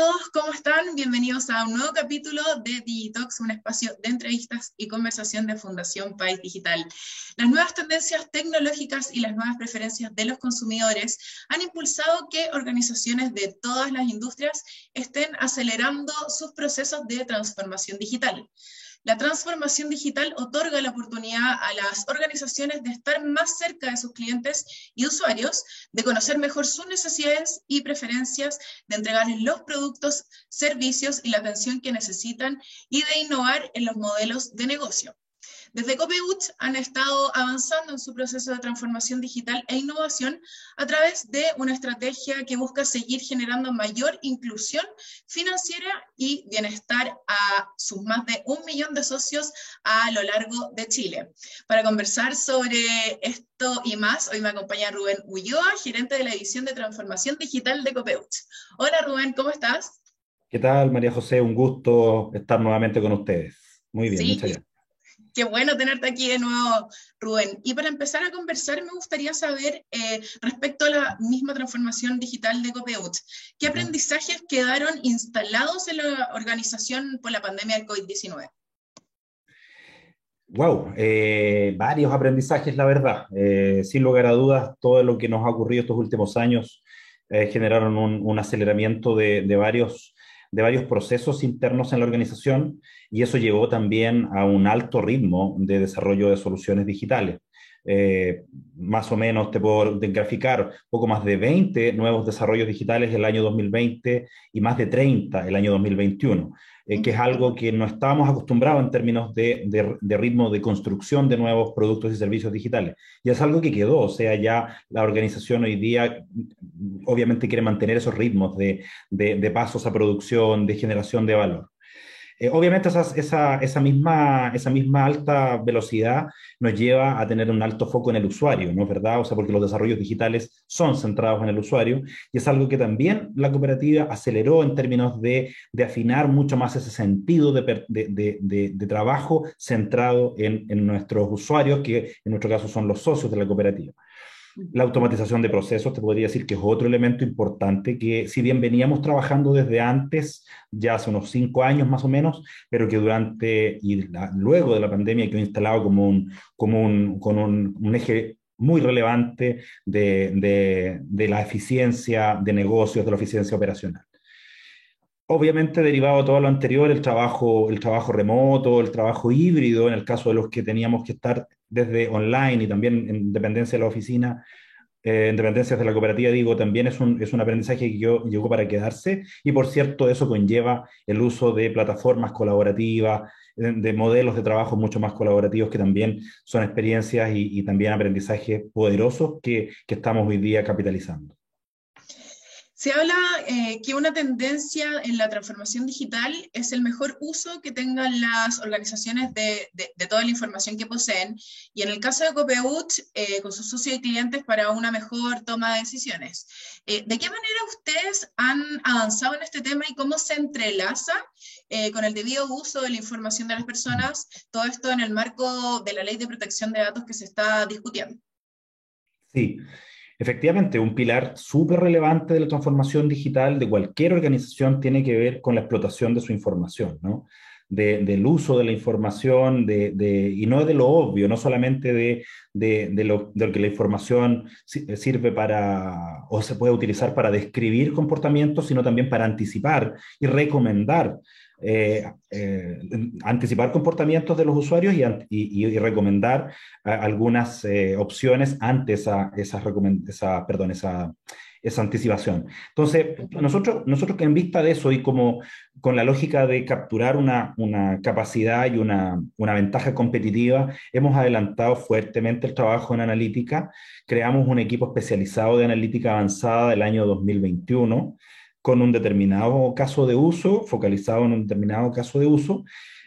todos, ¿cómo están? Bienvenidos a un nuevo capítulo de Digitox, un espacio de entrevistas y conversación de Fundación País Digital. Las nuevas tendencias tecnológicas y las nuevas preferencias de los consumidores han impulsado que organizaciones de todas las industrias estén acelerando sus procesos de transformación digital. La transformación digital otorga la oportunidad a las organizaciones de estar más cerca de sus clientes y usuarios, de conocer mejor sus necesidades y preferencias, de entregarles los productos, servicios y la atención que necesitan y de innovar en los modelos de negocio. Desde Copeuch han estado avanzando en su proceso de transformación digital e innovación a través de una estrategia que busca seguir generando mayor inclusión financiera y bienestar a sus más de un millón de socios a lo largo de Chile. Para conversar sobre esto y más, hoy me acompaña Rubén Ulloa, gerente de la edición de transformación digital de Copeuch. Hola Rubén, ¿cómo estás? ¿Qué tal, María José? Un gusto estar nuevamente con ustedes. Muy bien, muchas gracias. Qué bueno tenerte aquí de nuevo, Rubén. Y para empezar a conversar, me gustaría saber eh, respecto a la misma transformación digital de Copeuch, ¿qué aprendizajes quedaron instalados en la organización por la pandemia del COVID-19? Wow, eh, varios aprendizajes, la verdad. Eh, sin lugar a dudas, todo lo que nos ha ocurrido estos últimos años generaron un, aceleramiento de, de varios de varios procesos internos en la organización y eso llevó también a un alto ritmo de desarrollo de soluciones digitales. Eh, más o menos te puedo graficar poco más de 20 nuevos desarrollos digitales el año 2020 y más de 30 el año 2021, eh, que es algo que no estábamos acostumbrados en términos de, de, ritmo de construcción de nuevos productos y servicios digitales. Y es algo que quedó, o sea, ya la organización hoy día obviamente quiere mantener esos ritmos de, de pasos a producción, de generación de valor. Eh, obviamente esa, misma, alta velocidad nos lleva a tener un alto foco en el usuario, ¿no es verdad? O sea, porque los desarrollos digitales son centrados en el usuario y es algo que también la cooperativa aceleró en términos de, afinar mucho más ese sentido de, trabajo centrado en, en nuestros usuarios, que en nuestro caso son los socios de la cooperativa. La automatización de procesos, te podría decir que es otro elemento importante que si bien veníamos trabajando desde antes, ya hace unos cinco años más o menos, pero que durante y luego de la pandemia quedó instalado como un, como un, con un, eje muy relevante de, de, de, la eficiencia de negocios, de la eficiencia operacional. Obviamente, derivado de todo lo anterior, el trabajo, el trabajo remoto, el trabajo híbrido, en el caso de los que teníamos que estar desde online y también en dependencia de la oficina, eh, en dependencias de la cooperativa, digo, también es un, es un aprendizaje que yo, llegó para quedarse y por cierto eso conlleva el uso de plataformas colaborativas, de, modelos de trabajo mucho más colaborativos que también son experiencias y, y también aprendizajes poderosos que, que estamos hoy día capitalizando. Se habla eh, que una tendencia en la transformación digital es el mejor uso que tengan las organizaciones de, toda la información que poseen y en el caso de Copeuch, eh, con sus socios y clientes para una mejor toma de decisiones. Eh, ¿De qué manera ustedes han avanzado en este tema y cómo se entrelaza con el debido uso de la información de las personas, todo esto en el marco de la ley de protección de datos que se está discutiendo? Sí. Efectivamente, un pilar súper relevante de la transformación digital de cualquier organización tiene que ver con la explotación de su información, ¿no? del uso de la información de, y no de lo obvio, no solamente de, de, lo, de, lo, que la información sirve para o se puede utilizar para describir comportamientos, sino también para anticipar y recomendar eh, eh, anticipar comportamientos de los usuarios y, recomendar algunas eh, opciones antes a esa, esa, perdón, esa, esa anticipación. Entonces, nosotros, nosotros en vista de eso y como con la lógica de capturar una, una capacidad y una, una, ventaja competitiva, hemos adelantado fuertemente el trabajo en analítica. Creamos un equipo especializado de analítica avanzada del año 2021 con un determinado caso de uso, focalizado en un determinado caso de uso.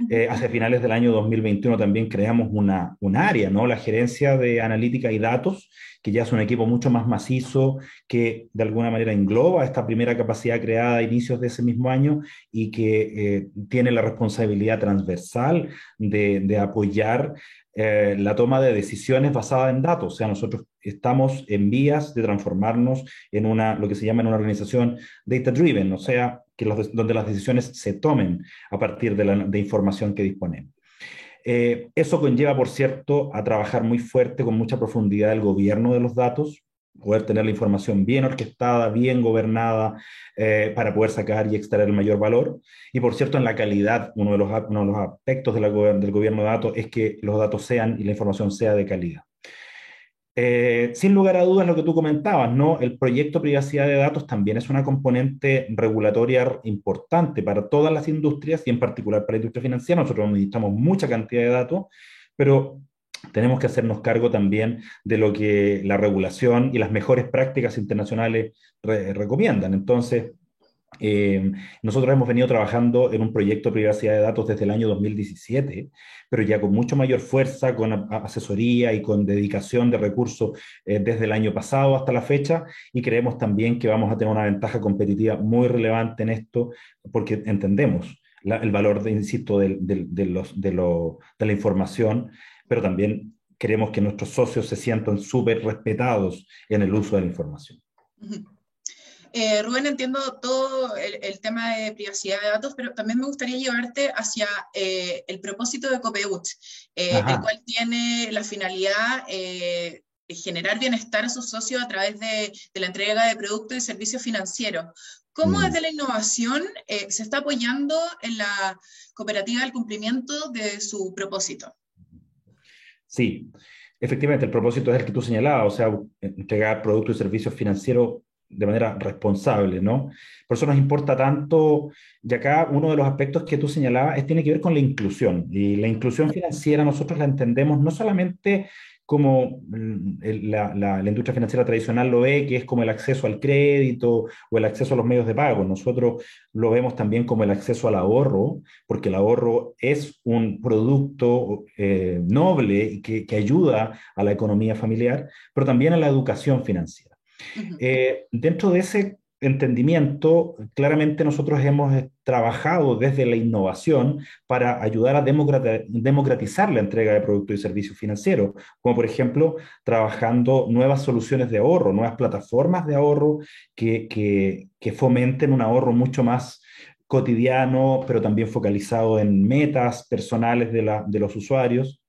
Eh, hacia finales del año 2021 también creamos una, un área, ¿no? la gerencia de analítica y datos, que ya es un equipo mucho más macizo, que de alguna manera engloba esta primera capacidad creada a inicios de ese mismo año y que eh, tiene la responsabilidad transversal de, de apoyar eh, la toma de decisiones basada en datos. O sea, nosotros estamos en vías de transformarnos en una, lo que se llama en una organización data-driven, o sea, que donde las decisiones se tomen a partir de la información que disponemos. Eh, eso conlleva, por cierto, a trabajar muy fuerte, con mucha profundidad, el gobierno de los datos, poder tener la información bien orquestada, bien gobernada, eh, para poder sacar y extraer el mayor valor. Y por cierto, en la calidad, uno de los, uno de los aspectos del gobierno de datos es que los datos sean y la información sea de calidad. Eh, sin lugar a dudas, lo que tú comentabas, ¿no? El proyecto privacidad de datos también es una componente regulatoria importante para todas las industrias y en particular para la industria financiera. Nosotros necesitamos mucha cantidad de datos, pero tenemos que hacernos cargo también de lo que la regulación y las mejores prácticas internacionales recomiendan. Entonces, eh, nosotros hemos venido trabajando en un proyecto de privacidad de datos desde el año 2017, pero ya con mucho mayor fuerza, con asesoría y con dedicación de recursos eh, desde el año pasado hasta la fecha, y creemos también que vamos a tener una ventaja competitiva muy relevante en esto, porque entendemos el valor, de, insisto, de, los, de, de la información, pero también queremos que nuestros socios se sientan súper respetados en el uso de la información. Eh, Rubén, entiendo todo el, tema de privacidad de datos, pero también me gustaría llevarte hacia eh, el propósito de Copeut, eh, el cual tiene la finalidad de generar bienestar a sus socios a través de, la entrega de productos y servicios financieros. ¿Cómo mm. desde la innovación se está apoyando en la cooperativa del cumplimiento de su propósito? Sí, efectivamente, el propósito es el que tú señalabas, o sea, entregar productos y servicios financieros de manera responsable, ¿no? Por eso nos importa tanto, y acá uno de los aspectos que tú señalabas es, tiene que ver con la inclusión. Y la inclusión financiera nosotros la entendemos no solamente como mm, la, la, industria financiera tradicional lo ve, que es como el acceso al crédito o el acceso a los medios de pago. Nosotros lo vemos también como el acceso al ahorro, porque el ahorro es un producto eh, noble que, que ayuda a la economía familiar, pero también a la educación financiera. Eh, dentro de ese entendimiento, claramente nosotros hemos trabajado desde la innovación para ayudar a democratizar la entrega de productos y servicios financieros, como por ejemplo trabajando nuevas soluciones de ahorro, nuevas plataformas de ahorro que, que, fomenten un ahorro mucho más cotidiano, pero también focalizado en metas personales de, la, de los usuarios.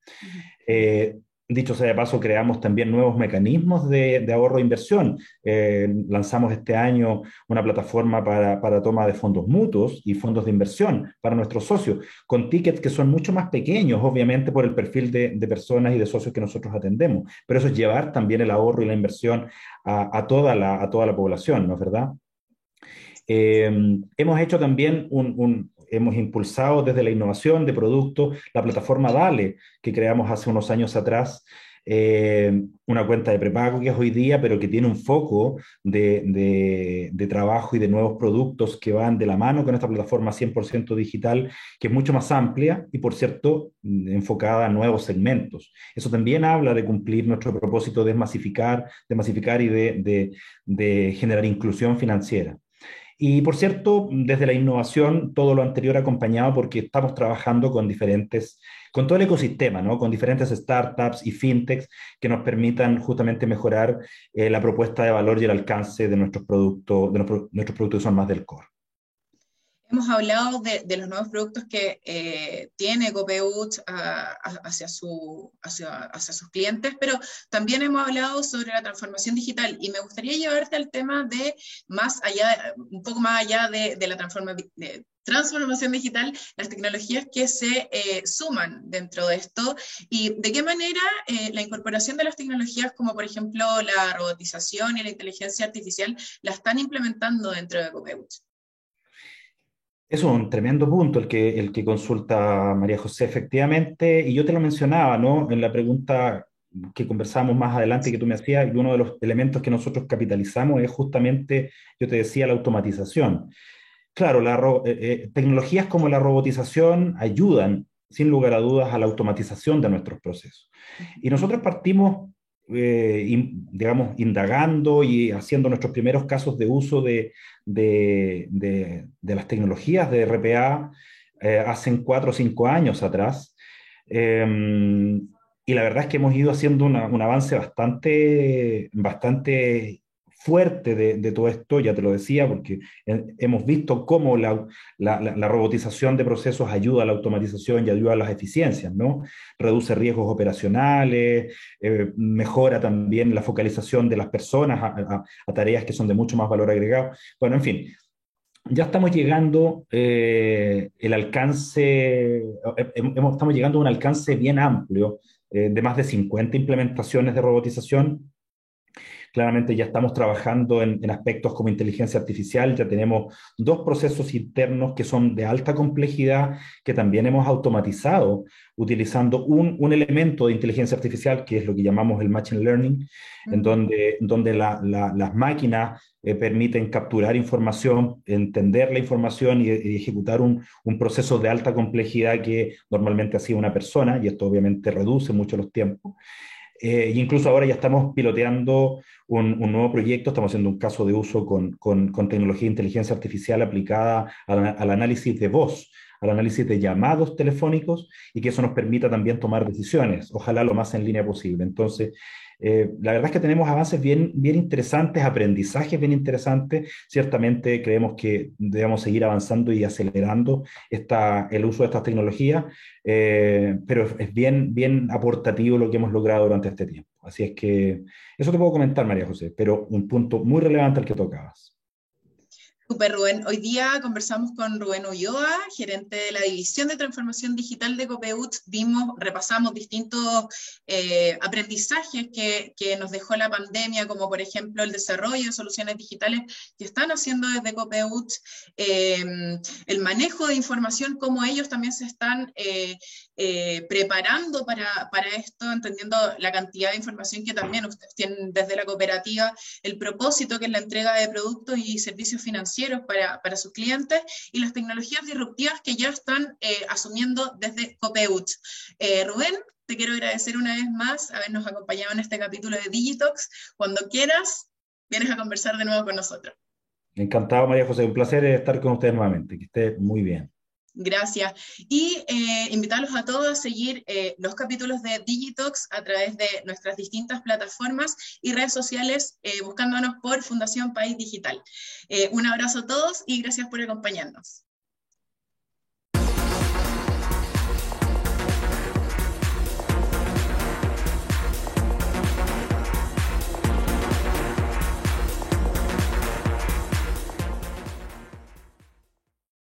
Dicho sea de paso, creamos también nuevos mecanismos de, ahorro e inversión. Eh, lanzamos este año una plataforma para, toma de fondos mutuos y fondos de inversión para nuestros socios, con tickets que son mucho más pequeños, obviamente por el perfil de, personas y de socios que nosotros atendemos. Pero eso es llevar también el ahorro y la inversión a, toda, la, a toda la población, ¿no es verdad? Eh, hemos hecho también un, hemos impulsado desde la innovación de productos la plataforma Dale, que creamos hace unos años atrás, eh, una cuenta de prepago que es hoy día, pero que tiene un foco de, de, trabajo y de nuevos productos que van de la mano con esta plataforma 100% digital, que es mucho más amplia y, por cierto, enfocada a nuevos segmentos. Eso también habla de cumplir nuestro propósito de masificar, de y de, de generar inclusión financiera. Y por cierto, desde la innovación, todo lo anterior acompañado porque estamos trabajando con diferentes, con todo el ecosistema, ¿no? con diferentes startups y fintechs que nos permitan justamente mejorar eh, la propuesta de valor y el alcance de nuestros productos, de nuestros productos que son más del core. Hemos hablado de, los nuevos productos que eh, tiene Copeut hacia, su, hacia, sus clientes, pero también hemos hablado sobre la transformación digital y me gustaría llevarte al tema de más allá, un poco más allá de, la transformación digital, las tecnologías que se eh, suman dentro de esto y de qué manera eh, la incorporación de las tecnologías como por ejemplo la robotización y la inteligencia artificial la están implementando dentro de Copeut. Es un tremendo punto el que, el que consulta María José, efectivamente, y yo te lo mencionaba, ¿no? En la pregunta que conversamos más adelante que tú me hacías, y uno de los elementos que nosotros capitalizamos es justamente, yo te decía, la automatización. Claro, la, eh, eh, tecnologías como la robotización ayudan, sin lugar a dudas, a la automatización de nuestros procesos. Y nosotros partimos eh, digamos, indagando y haciendo nuestros primeros casos de uso de, de, las tecnologías de RPA eh, hace cuatro o cinco años atrás. Em, y la verdad es que hemos ido haciendo un avance bastante, bastante fuerte de, todo esto, ya te lo decía, porque hemos visto cómo la, robotización de procesos ayuda a la automatización y ayuda a las eficiencias, ¿no? Reduce riesgos operacionales, eh, mejora también la focalización de las personas a, tareas que son de mucho más valor agregado. Bueno, en fin, ya estamos llegando eh, el alcance, eh, estamos llegando a un alcance bien amplio de más de 50 implementaciones de robotización Claramente ya estamos trabajando en, aspectos como inteligencia artificial, ya tenemos dos procesos internos que son de alta complejidad, que también hemos automatizado utilizando un, elemento de inteligencia artificial, que es lo que llamamos el machine learning, en donde, donde las máquinas eh, permiten capturar información, entender la información y, ejecutar un, un, proceso de alta complejidad que normalmente hacía una persona, y esto obviamente reduce mucho los tiempos. Eh, incluso ahora ya estamos piloteando un, nuevo proyecto, estamos haciendo un caso de uso con, con, tecnología de inteligencia artificial aplicada al, análisis de voz, al análisis de llamados telefónicos y que eso nos permita también tomar decisiones, ojalá lo más en línea posible. Entonces, eh, la verdad es que tenemos avances bien, bien interesantes, aprendizajes bien interesantes. Ciertamente creemos que debemos seguir avanzando y acelerando esta, el uso de estas tecnologías, eh, pero es bien, bien aportativo lo que hemos logrado durante este tiempo. Así es que eso te puedo comentar, María José, pero un punto muy relevante al que tocabas. Super Rubén. Hoy día conversamos con Rubén Ulloa, gerente de la División de Transformación Digital de Copeut. Vimos, repasamos distintos eh, aprendizajes que, que, nos dejó la pandemia, como por ejemplo el desarrollo de soluciones digitales que están haciendo desde Copeut, eh, el manejo de información, cómo ellos también se están eh, preparando para, para, esto, entendiendo la cantidad de información que también ustedes tienen desde la cooperativa, el propósito que es la entrega de productos y servicios financieros para, sus clientes y las tecnologías disruptivas que ya están eh, asumiendo desde Copeut. Eh, Rubén, te quiero agradecer una vez más habernos acompañado en este capítulo de Digitox. Cuando quieras, vienes a conversar de nuevo con nosotros. Encantado, María José. Un placer estar con ustedes nuevamente. Que esté muy bien. Gracias. Y eh, invitarlos a todos a seguir eh, los capítulos de Digitox a través de nuestras distintas plataformas y redes sociales, eh, buscándonos por Fundación País Digital. un abrazo a todos y gracias por acompañarnos.